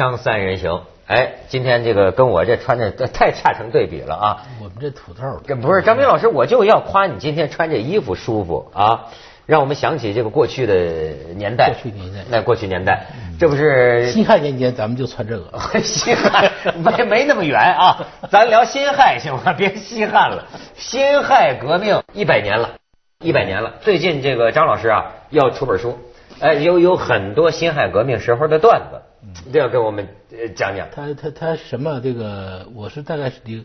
枪三人行，哎，今天这个跟我这穿的太差成对比了啊！我们这土豆这不是张斌老师，我就要夸你今天穿这衣服舒服啊，让我们想起这个过去的年代。过去年代。那过去年代，这不是辛亥年间咱们就穿这个，辛亥没没那么远啊，咱聊辛亥行吗？别西汉了，辛亥革命一百年了，一百年了。最近这个张老师啊要出本书，哎，有有很多辛亥革命时候的段子，一定要跟我们讲讲。他他他什么这个，我是大概是零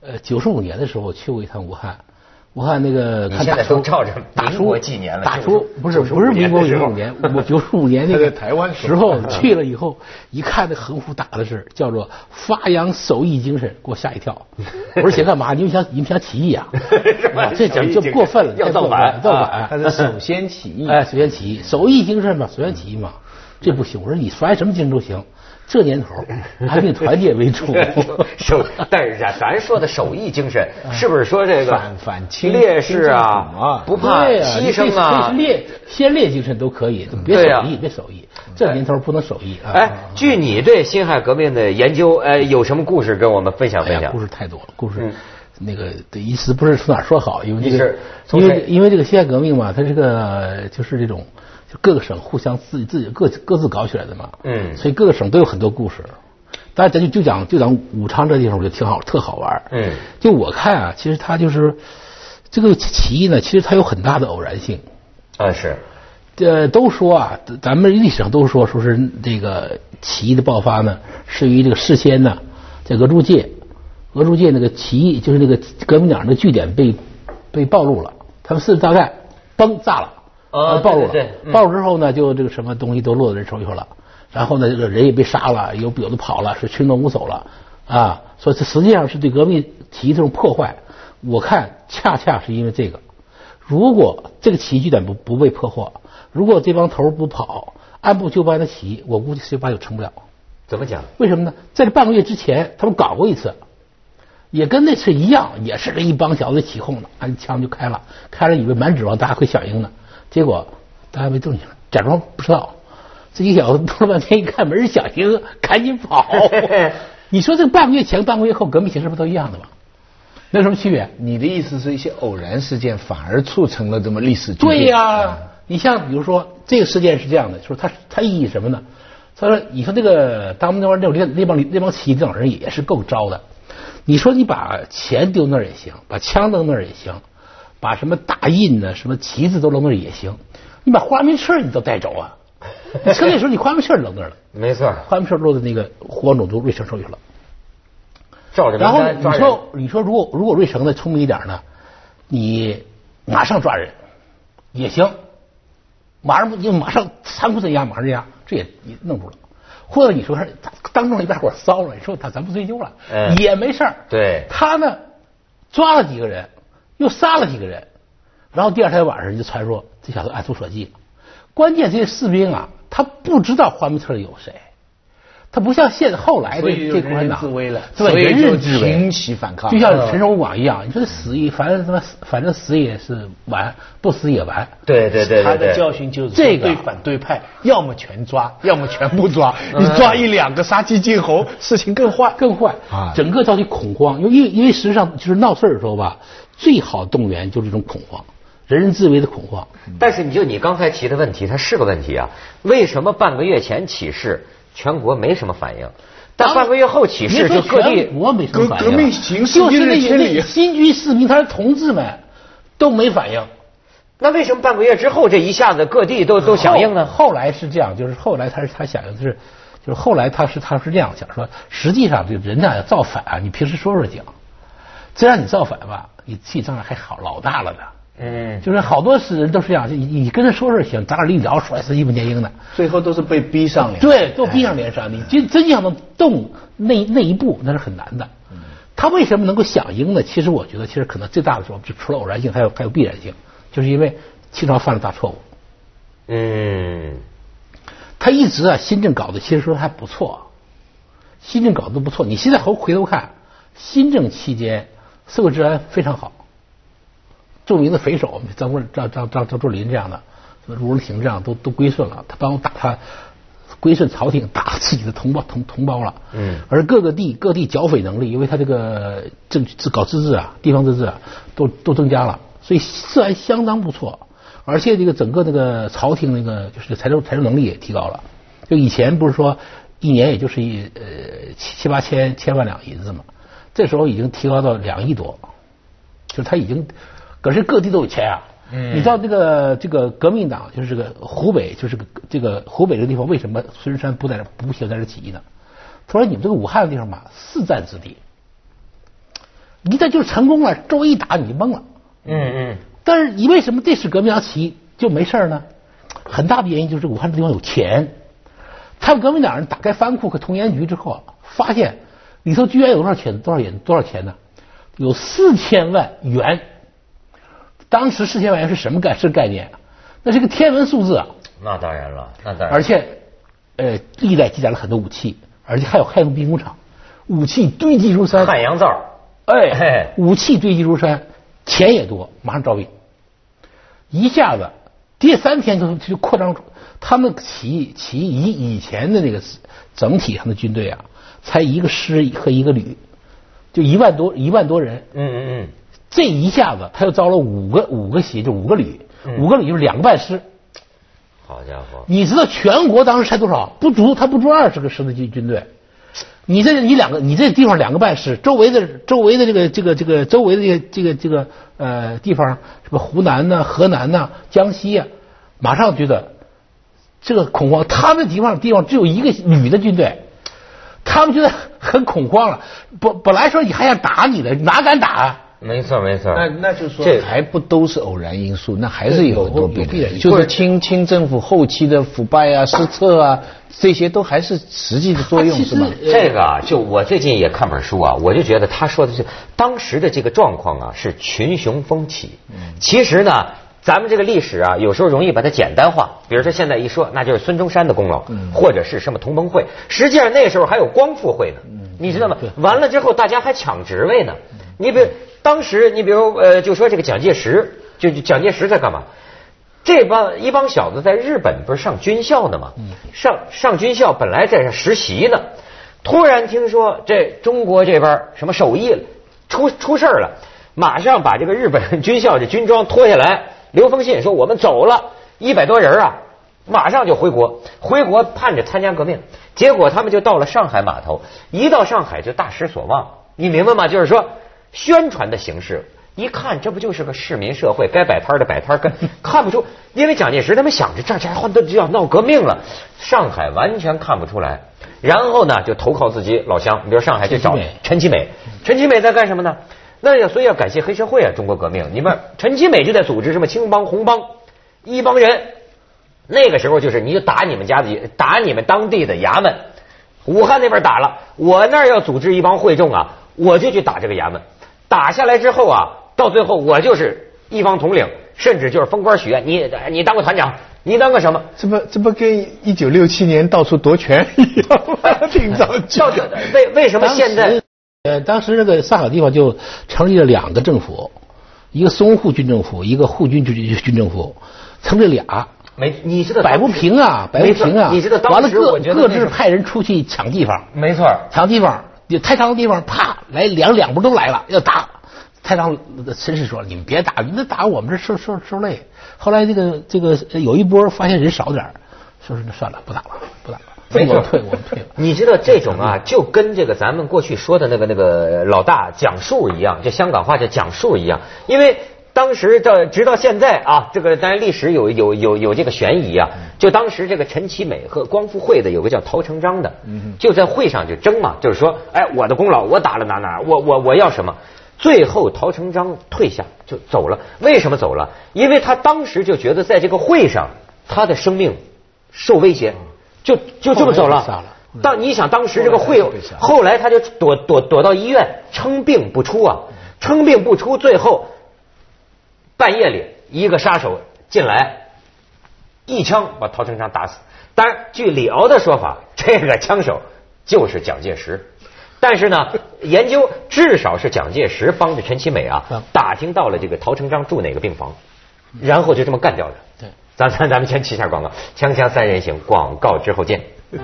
呃九十五年的时候去过一趟武汉，武汉那个看大叔照着大叔纪年了大叔不是不是民国九五年，我九十五年那个台湾时候去了以后，一看那横幅打的是叫做发扬手艺精神，给我吓一跳。我说写干嘛？你们想你们想起义啊？哇这整就过分了，要造反造反。他是首先起义，哎，首先起义，手艺精神嘛，首先起义嘛，这不行。我说你摔什么精神都行，这年头还得团结为主。手，但是咱咱说的手艺精神，是不是说这个反反清烈士啊，不怕牺牲啊先烈精神都可以，别手艺，别手艺。这年头不能手艺啊！哎，据你对辛亥革命的研究，哎，有什么故事跟我们分享分享故？事太多了，故事嗯那个的意思不是从哪儿说好，因为这个因为因为这个辛亥革命嘛，它这个就是这种就各个省互相自己自己各各自搞起来的嘛，嗯所以各个省都有很多故事。当然，咱就就讲就讲武昌这地方，我觉得挺好，特好玩儿。嗯就我看啊，其实它就是这个起义呢，其实它有很大的偶然性。啊，是，这都说啊，咱们历史上都说，说是这个起义的爆发呢，是于这个事先呢，在俄租界，俄租界那个起义就是那个革命党的据点被被暴露了，他们四十大盖崩炸了，啊呃暴露了，暴露之后呢，就这个什么东西都落到人手里头了，然后呢，这个人也被杀了，有有的跑了，是群龙无首了啊，所以这实际上是对革命起义这种破坏，我看恰恰是因为这个。如果这个起义据点不不被破获，如果这帮头儿不跑，按部就班的起义，我估计十九八九成不了。怎么讲？为什么呢？在这半个月之前，他们搞过一次，也跟那次一样，也是这一帮小子起哄的，按枪就开了，开了以为满指望大家会响应呢，结果大家没动静，假装不知道。这一小子弄了半天，一看没人响应，赶紧跑。你说这半个月前、半个月后，革命形势不都一样的吗？那有什么区别？你的意思是一些偶然事件反而促成了这么历史对呀、你像比如说这个事件是这样的，说它它意义什么呢？他说，你说这个当那玩意儿那那帮那帮起义领导人也是够招的。你说你把钱丢那儿也行，把枪扔那儿也行，把什么大印呢、什么旗子都扔那儿也行，你把花名册你都带走啊！你趁那时候你花名册扔那儿了，没错，花名册落在那个胡王种族瑞成手里了。照着然后。你说，你说如果如果瑞成呢聪明一点呢，你马上抓人也行，马上不你马上残酷镇压，马上镇压，这也也弄住了。或者你说当众一大伙儿骚了，你说他咱不追究了，嗯也没事儿。对他呢抓了几个人，又杀了几个人，然后第二天晚上就传说这小子按图索骥。关键这些士兵啊，他不知道花名册里有谁，他不像现后来的这共产党自危了，对，所以人就人自危，挺起反抗，就像陈守广一样，你说死也反正他妈死反正死也是完，不死也完。对对对他的对对，教训就是说这个对反对派，要么全抓，要么全不抓。你抓一两个杀鸡儆猴，事情更坏。更坏啊整个造成恐慌，因为因为因为实际上就是闹事儿的时候吧，最好动员就是这种恐慌，人人自危的恐慌。但是你就你刚才提的问题，它是个问题啊。为什么半个月前起事，全国没什么反应？但半个月后起事，就各地全国没什么反应，革革命形势就是那一日千里那新居市民，他的同志们都没反应。那为什么半个月之后这一下子各地都都响应呢？后后来是这样，就是后来他是他响应的是，就是后来他是他是这样想说，实际上就人呐要造反啊，你平时说说讲，这让你造反吧，你气仗还好老大了呢。嗯，就是好多是人都是这样，你你跟他说说行，咱俩一聊甩死一本电影的，最后都是被逼上脸。对，都逼上脸上，你真真想能动那那一步，那是很难的。他为什么能够响应呢？其实我觉得，其实可能最大的时候，就除了偶然性，还有还有必然性，就是因为清朝犯了大错误。嗯，他一直啊，新政搞的其实说还不错，新政搞得不错。你现在回回头看，新政期间社会治安非常好，著名的匪首张国张张张张作霖这样的，什么卢荣廷这样都都归顺了，他帮我打他归顺朝廷，打自己的同胞同同胞了。嗯而各个地各地剿匪能力，因为他这个政治搞自治啊，地方自治啊，都都增加了，所以治安相当不错。而且这个整个那个朝廷那个就是财政财政能力也提高了。就以前不是说一年也就是一呃七七八千千万两银子嘛，这时候已经提高到两亿多，就是他已经，可是各地都有钱啊。嗯你知道这个这个革命党就是这个湖北，就是个这个湖北这个地方，为什么孙中山不在这不想在这起义呢？他说你们这个武汉的地方嘛，四战之地，一旦就是成功了，周围一打你就懵了。嗯嗯，但是你为什么这次革命党起义就没事儿呢？很大的原因就是武汉这地方有钱。他们革命党人打开藩库和铜盐局之后啊，发现里头居然有多少钱？多少钱？多少钱呢？有四千万元。当时四千万元是什么概是概念啊？那是个天文数字啊！那当然了，那当然。而且，呃，历代积攒了很多武器，而且还有汉用兵工厂，武器堆积如山。汉阳造，哎嘿，武器堆积如山，钱也多，马上招兵，一下子第三天就就扩张出。他们起义起义以以前的那个整体上的军队啊，才一个师和一个旅，就一万多一万多人。嗯嗯嗯，这一下子他又招了五个五个协，就五个旅，嗯五个旅就是两个半师。好家伙，你知道全国当时才多少？不足，他不足二十个师的军军队。你这你两个，你这地方两个半师，周围的周围的这个这个这个周围的这个这个这个呃地方，什么湖南呐、河南呐、江西呀、马上觉得这个恐慌。他们地方地方只有一个旅的军队，他们觉得很恐慌了。本本来说你还想打你的，哪敢打啊？没错没错。那那就说这还不都是偶然因素，那还是有很多必然的，就是清清政府后期的腐败啊、失策啊，这些都还是实际的作用是吗？这个啊，就我最近也看本书啊，我就觉得他说的是当时的这个状况啊，是群雄风起。其实呢，咱们这个历史啊，有时候容易把它简单化。比如说现在一说，那就是孙中山的功劳，或者是什么同盟会。实际上那时候还有光复会呢，你知道吗？完了之后，大家还抢职位呢。你比如当时，你比如呃，就说这个蒋介石，就就蒋介石在干嘛？这帮一帮小子在日本不是上军校呢吗？上上军校本来在这实习呢，突然听说这中国这边什么手艺出出事儿了，马上把这个日本军校这军装脱下来，留封信说我们走了，一百多人啊，马上就回国，回国盼着参加革命，结果他们就到了上海码头，一到上海就大失所望，你明白吗？就是说宣传的形式。一看，这不就是个市民社会，该摆摊的摆摊，跟 看不出，因为蒋介石他们想着这家伙都要闹革命了，上海完全看不出来。然后呢，就投靠自己老乡，你比如上海去找陈其美，陈其美在干什么呢？那要所以要感谢黑社会啊，中国革命。你们陈其美就在组织什么青帮、红帮，一帮人。那个时候就是你就打你们家的，打你们当地的衙门。武汉那边打了，我那儿要组织一帮会众啊，我就去打这个衙门。打下来之后啊，到最后我就是一方统领，甚至就是封官许愿。你你当个团长，你当个什么？这不这不跟一九六七年到处夺权 一样吗？挺着急到底为为什么现在？呃，当时那个上海地方就成立了两个政府，一个淞沪军政府，一个沪军军军政府，成立俩。没，你知道摆不平啊，摆不平啊！你知道当时完了各我觉得各自派人出去抢地方，没错，抢地方，有太仓的地方，啪来两两拨都来了，要打。太仓绅士说：“你们别打，你们打我们这受受受累。”后来这个这个有一波发现人少点说是算了，不打了，不打了。没错，我们退，我们退了。你知道这种啊，就跟这个咱们过去说的那个那个老大讲述一样，就香港话叫讲述一样。因为当时到直到现在啊，这个当然历史有有有有这个悬疑啊。就当时这个陈其美和光复会的有个叫陶成章的，就在会上就争嘛，就是说，哎，我的功劳我打了哪哪，我我我要什么。最后，陶成章退下就走了。为什么走了？因为他当时就觉得在这个会上，他的生命受威胁，就就这么走了。当你想当时这个会，后来他就躲躲躲到医院，称病不出啊，称病不出。最后半夜里，一个杀手进来，一枪把陶成章打死。当然，据李敖的说法，这个枪手就是蒋介石。但是呢，研究至少是蒋介石帮着陈其美啊，打听到了这个陶成章住哪个病房，然后就这么干掉的。对，咱咱咱们先起下广告，锵锵三人行，广告之后见。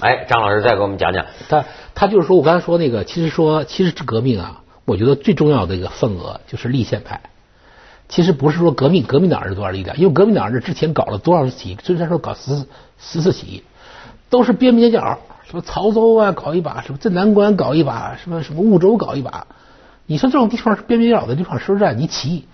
哎，张老师再给我们讲讲。他他就是说我刚才说那个，其实说其实这革命啊，我觉得最重要的一个份额就是立宪派。其实不是说革命革命党是多少力量，因为革命党是之前搞了多少次起义，虽然说搞十十次起义，都是边边角，什么曹州啊搞一把，什么镇南关搞一把，什么什么婺州搞一把。你说这种地方是边边角的地方，说实在，你起义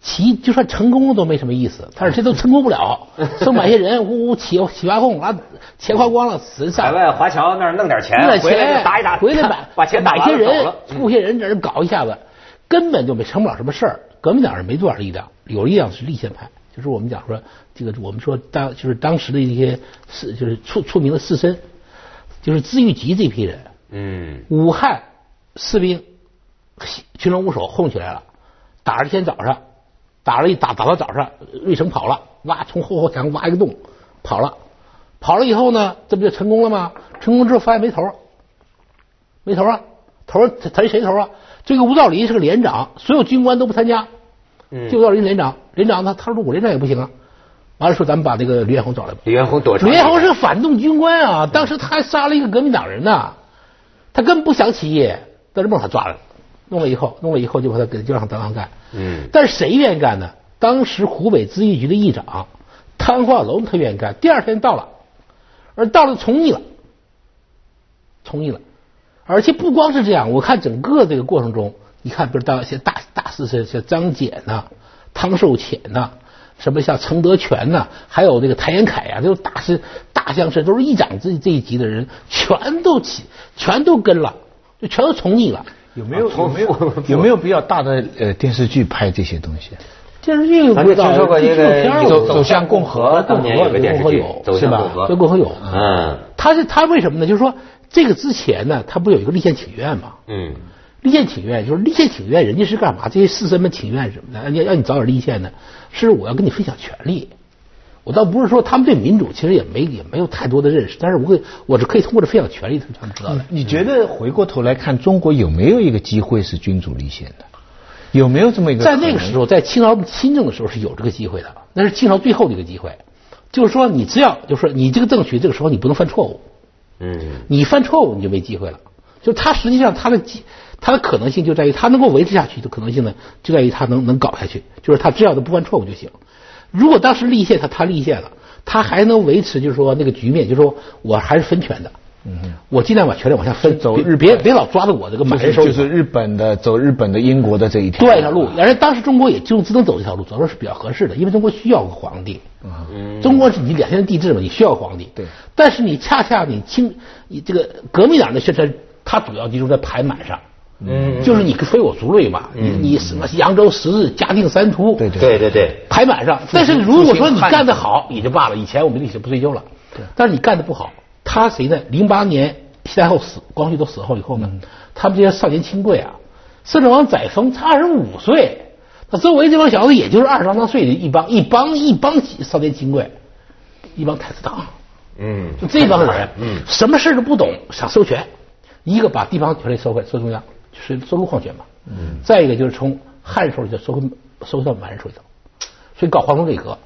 起就算成功了都没什么意思，但是这都成功不了，说买些人呜呜起起发空，完钱花光了，死在海外华侨那儿弄点钱，回来钱打一打，回来买 把钱打买些人。雇些人在这搞一下子，根本就没成不了什么事儿。革命党人没多少力量，有力量是立宪派，就是我们讲说这个，我们说当就是当时的一些士，就是出出名的士绅，就是资玉吉这批人，嗯武汉士兵群龙无首混起来了，打了一天早上，打了一打打到早上，瑞成跑了，挖从后后墙挖一个洞跑了，跑了以后呢，这不就成功了吗？成功之后发现没头儿，没头儿啊，头儿他他谁头儿啊？这个吴道林是个连长，所有军官都不参加，嗯就吴道林连长，连长他他说我连长也不行啊，完了说咱们把这个李彦宏找来吧。李彦宏躲李彦宏是个反动军官啊，当时他还杀了一个革命党人呢，他根本不想起义，但是把他抓了，弄了以后，弄了以后就把他给就让他当上干。嗯但是谁愿意干呢？当时湖北咨议局的议长汤化龙他愿意干，第二天到了，而到了从艺了，从艺了，而且不光是这样，我看整个这个过程中，你看，比如当一些大大四岁，像张謇呐、汤寿潜呐、什么像程德全呐、还有这个谭延闿呀、都是大师大将士，都是议长这这一级的人，全都起，全都跟了，就全都从艺了。有没有啊有没有有没有比较大的呃电视剧拍这些东西？电视剧咱就听说过一个纪录片儿走有走向共和当年有个电视剧有走是吧向共和走共和有。嗯他是他为什么呢？就是说这个之前呢，他不有一个立宪请愿吗？嗯立宪请愿就是立宪请愿，人家是干嘛？这些士绅们请愿什么的，要让你早点立宪呢，是我要跟你分享权利。我倒不是说他们对民主其实也没也没有太多的认识，但是我会我是可以通过这分享权利，他们知道的。你觉得回过头来看，中国有没有一个机会是君主立宪的？有没有这么一个？在那个时候，在清朝新政的时候是有这个机会的，那是清朝最后的一个机会，就是说你只要就是说你这个政权这个时候你不能犯错误，嗯你犯错误你就没机会了。就他实际上他的机他的可能性就在于他能够维持下去的可能性呢，就在于他能能搞下去，就是他只要他不犯错误就行。如果当时立宪，他他立宪了，他还能维持就是说那个局面，就是说我还是分权的，嗯，我尽量把权力往下分，走日别别老抓着我这个满就是人手里头就是日本的走日本的英国的这一条对这条路，而且当时中国也就只能走这条路，走的是比较合适的，因为中国需要个皇帝。嗯中国是你两千年帝制嘛，你需要皇帝。对但是你恰恰你清你这个革命党的宣传，它主要集中在排满上。嗯就是你非我族类嘛，你你什么扬州十日，嘉定三屠，对对对对对排满上。但是如果说你干得好也就罢了，以前我们历史不追究了。对但是你干得不好，他谁呢？零八年西太后死，光绪都死后以后呢，他们这些少年亲贵啊，摄政王载沣才二十五岁，他周围这帮小子也就是二十郎当岁的一帮一帮一帮少年亲贵，一帮太子党。嗯就这帮人，嗯什么事都不懂，想收权，一个把地方权力收回收中央，就是收入矿权嘛，嗯，再一个就是从汉人手里头收回收到满人手里头，所以搞皇宫内阁。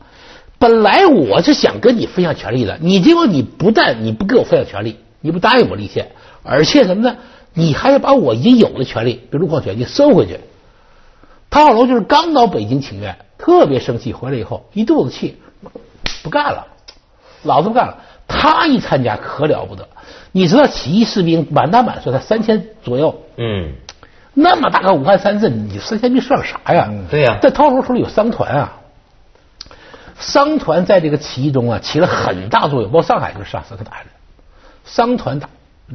本来我是想跟你分享权利的，你结果你不但你不给我分享权利，你不答应我立宪，而且什么呢？你还要把我已经有的权利，比如路矿权，你收回去。汤化龙就是刚到北京请愿，特别生气，回来以后一肚子气，不干了，老子不干了。他一参加可了不得，你知道起义士兵满打满算才三千左右，嗯那么大个武汉三镇，你三千兵算个啥呀？对呀在汤化龙手里有商团啊，商团在这个起义中啊起了很大作用，包括上海就是上商团打商团打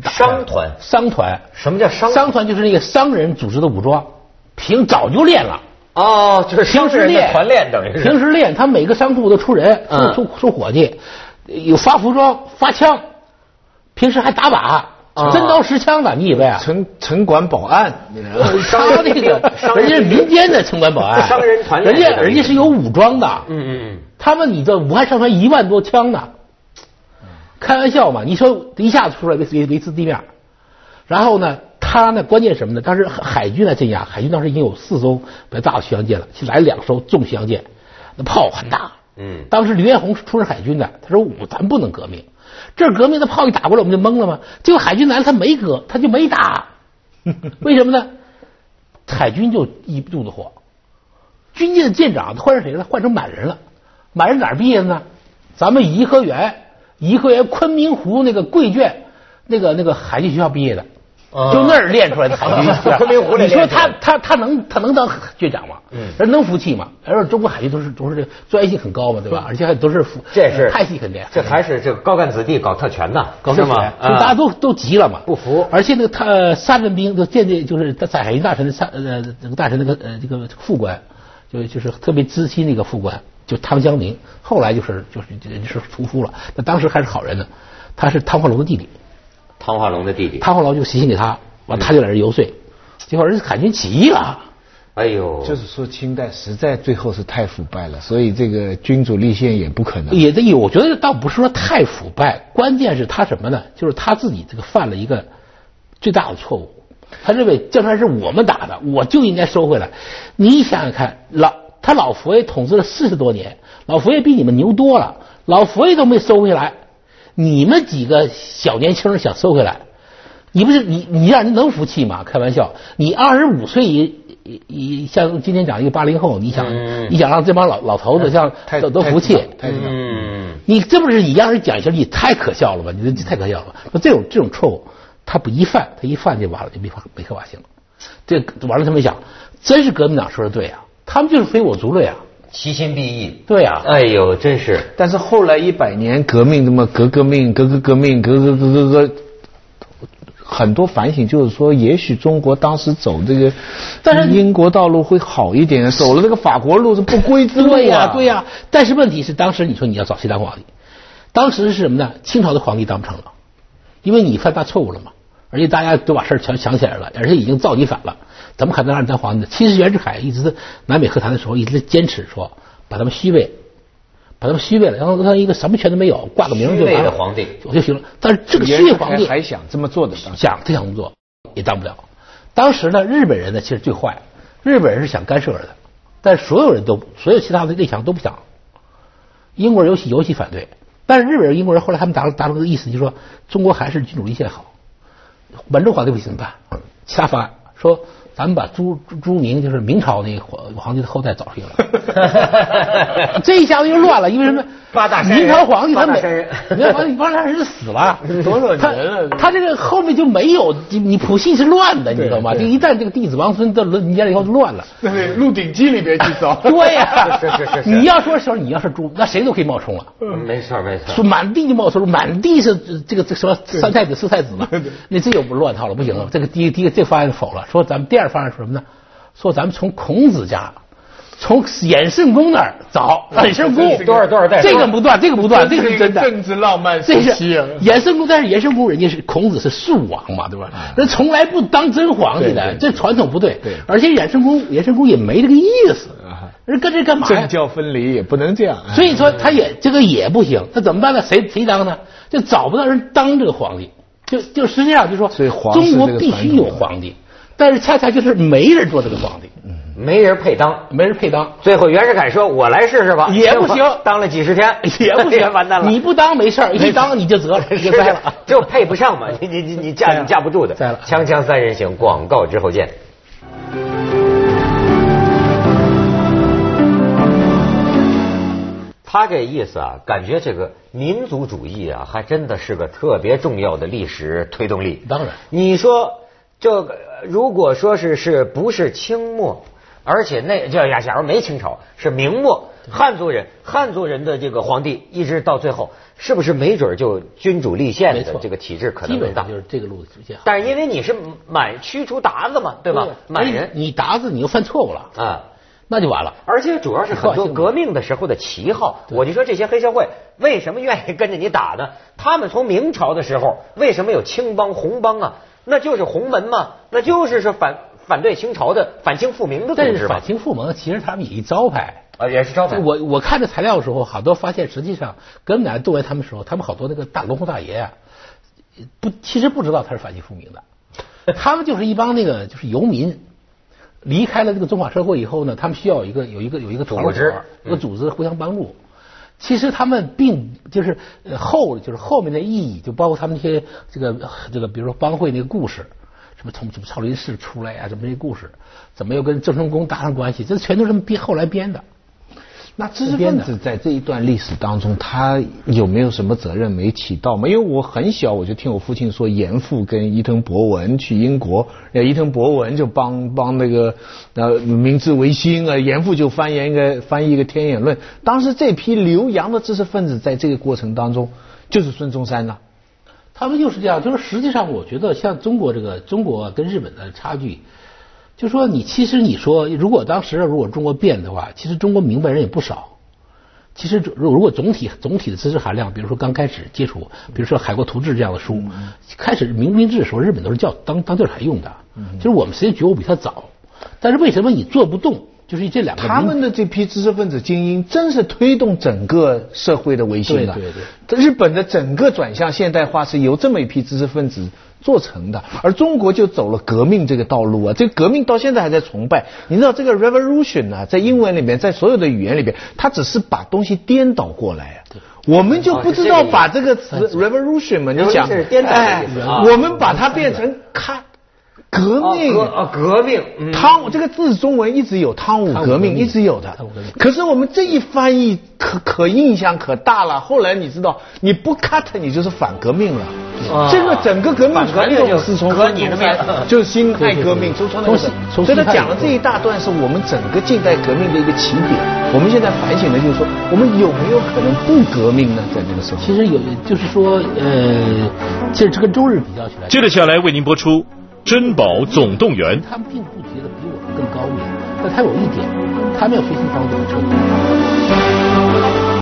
打商团商团什么叫商商团就是那个商人组织的武装，平早就练了。哦，就是平时练团练等于是平时练，他每个商铺都出人，嗯出出出伙计，有发服装、发枪，平时还打靶，啊真刀实枪的，你以为啊？城城管保安，他那个 人人家是民间的城管保安，商人团人家人家是有武装的，嗯嗯嗯。他们你这武汉上传一万多枪呢，开玩笑嘛？你说一下子出来维维维持地面，然后呢，他呢关键什么呢？当时海军来镇压，海军当时已经有四艘比较大的巡洋舰了，来两艘重巡洋舰，那炮很大。嗯。当时刘彦宏是出任海军的，他说我咱不能革命，这革命的炮一打过来我们就懵了吗？结果海军来了，他没革，他就没打，为什么呢？海军就一肚子火，军舰的舰长换成谁了？换成满人了。满人哪儿毕业的呢？咱们颐和园，颐和园昆明湖那个贵眷，那个那个海军学校毕业的，啊就那儿练出来的海军。昆明湖里你说他他他能他能当军长吗？嗯人能服气吗？而且中国海军都是都是这个专业性很高嘛，对吧？而且还都是服这是派系很厉害，这还是这个高干子弟搞特权呐，搞特是吗？权，就大家都都急了嘛，不服而且那个他三镇兵就舰队就是在海军大臣的三呃那个大臣那个呃这个副官，就就是特别知心那个副官，就汤江明，后来就是就是就是屠夫了，那当时还是好人呢，他是汤化龙的弟弟，汤化龙的弟弟。汤化龙就写信给他，完他就在这游说，结果人家海军起义了。哎呦，就是说清代实在最后是太腐败了，所以这个君主立宪也不可能。也得有，我觉得倒不是说太腐败，关键是他什么呢？就是他自己这个犯了一个最大的错误。他认为江山是我们打的，我就应该收回来。你想想看，老他老佛爷统治了四十多年，老佛爷比你们牛多了，老佛爷都没收回来，你们几个小年轻人想收回来，你不是你你让人能服气吗？开玩笑，你二十五岁一一像今天讲一个八零后，你想、嗯你想让这帮老老头子像都都服气，你这不是你让人讲一下，你太可笑了吧？你这太可笑了吧？那这种这种错误，他不一犯，他一犯就完了，就没法没可法行了。这完了，他们想，真是革命党说的对啊，他们就是非我族类啊，其心必异。对啊，哎呦，真是但是后来一百年革命，这么革革命，革革革命，革革革革革，很多反省就是说，也许中国当时走这个，但是英国道路会好一点，走了这个法国路是不归之路对呀、啊。对呀、但是问题是，当时你说你要找谁当皇帝？当时是什么呢？清朝的皇帝当不成了，因为你犯大错误了嘛，而且大家都把事儿想想起来了，而且已经造你反了，怎么可能让你当皇帝呢？其实袁世凯一直在南北和谈的时候一直在坚持说，把他们虚位，把他们虚位了，然后让他一个什么权都没有，挂个名就虚位完了皇帝我就行了。但是这个虚位皇帝还想这么做的，想他想这么做也当不了。当时呢，日本人呢其实最坏，日本人是想干涉的，但是所有人都所有其他的列强都不想。英国人尤其尤其反对，但是日本人、英国人后来他们达达成个意思，就是说中国还是君主立宪好。满洲皇帝不行怎么办？其他方案说，咱们把朱朱朱明就是明朝那个皇皇帝的后代找出来了，这一下子又乱了，因为什么？八大明朝皇帝他没八大山人，明朝皇帝八大山人死了，多少他年了他这个后面就没有你你谱系是乱的，你知道吗？就一旦这个弟子王孙到轮年了以后就乱了。那《鹿鼎记》里边去找。对呀、是是是是你要说时候你要是猪，那谁都可以冒充了。没错没错说。满地就冒充，满地是这个这什么三太子四太子嘛，那这又不乱套了，不行了。这个第一第一个这个方案否了，说咱们第二方案是什么呢？说咱们从孔子家，从衍圣公那儿找衍圣公这个多少多少代这个不断，这个不断，这个是真的。政治浪漫这是时期啊。衍圣公，但是衍圣公人家是孔子是庶王嘛，对吧？人从来不当真皇帝的，这传统不对。对而且衍圣公，衍圣公也没这个意思啊，人跟这干嘛呀政？教分离也不能这样。所以说他也这个也不行，那怎么办呢？谁谁当呢？就找不到人当这个皇帝，就就实际上就说，所以皇中国必须有皇帝，但是恰恰就是没人做这个皇帝，没人配当。没人配当。最后袁世凯说：“我来试试吧。”也不行当了几十天也不行，完蛋了。你不当没事儿，一当你就得了，就栽了。就配不上嘛，你你你你架你架不住的。栽了锵锵三人行，广告之后见。他这意思啊，感觉这个民族主义啊，还真的是个特别重要的历史推动力。当然你说这个，如果说是是不是清末，而且那叫呀，假如没清朝，是明末，汉族人，汉族人的这个皇帝，一直到最后，是不是没准就君主立宪，的这个体制可能更大基本上？就是这个路子直接。但是因为你是满驱除鞑子嘛，对吧？满人你鞑子你又犯错误了，啊。那就完了。而且主要是很多革命的时候的旗号，我就说这些黑社会为什么愿意跟着你打呢？他们从明朝的时候为什么有青帮、红帮啊？那就是洪门嘛，那就是是反反对清朝的反清复明的组织但是反。清复明其实他们也一招牌。啊，也是招牌。我我看这材料的时候，好多发现实际上革命党动员他们的时候，他们好多那个大龙头大爷啊，不其实不知道他是反清复明的，他们就是一帮那个就是游民，离开了这个中华社会以后呢，他们需要有一个有一个有一个团组织伙，有个组织互相帮助。其实他们并就是后就是后面的意义，就包括他们那些这个这个，比如说帮会那个故事，什么从什么少林寺出来呀、怎么这故事，怎么又跟郑成功搭上关系，这全都是编后来编的。那知识分子在这一段历史当中，他有没有什么责任没起到吗？因为我很小我就听我父亲说，严复跟伊藤博文去英国，呃，伊藤博文就帮帮那个呃明治维新啊，严复就翻译一个翻译一个《天演论》。当时这批留洋的知识分子在这个过程当中，就是孙中山呐、他们就是这样，就是实际上我觉得像中国这个中国跟日本的差距，就说你其实你说如果当时如果中国变的话，其实中国明白人也不少。其实如如果总体总体的知识含量，比如说刚开始接触，比如说《海国图志》这样的书，开始明明治的时候，日本都是叫当当教材用的，就是我们实际觉悟比他早，但是为什么你做不动？就是这两个他们的这批知识分子精英，真是推动整个社会的维新的。对对对，日本的整个转向现代化是由这么一批知识分子做成的，而中国就走了革命这个道路啊。这个革命到现在还在崇拜。你知道这个 revolution 啊，在英文里面，在所有的语言里边，它只是把东西颠倒过来啊。我们就不知道把这个词 revolution 嘛，你讲是颠倒我们把它变成看革命革啊革命，嗯汤武这个字中文一直有汤武革命，一直有的。可是我们这一翻译可可印象可大了。后来你知道，你不 cut 你就是反革命了。啊这个整个革命传统是从革你的命就是辛亥革命，从从所以他讲的这一大段是我们整个近代革命的一个起点。我们现在反省的就是说，我们有没有可能不革命呢？在那个时候。其实有就是说呃，这这跟周日比较起来，接着下来为您播出《珍宝总动员》。他们并不觉得比我们更高明，但他有一点，他们要学习方法很彻底。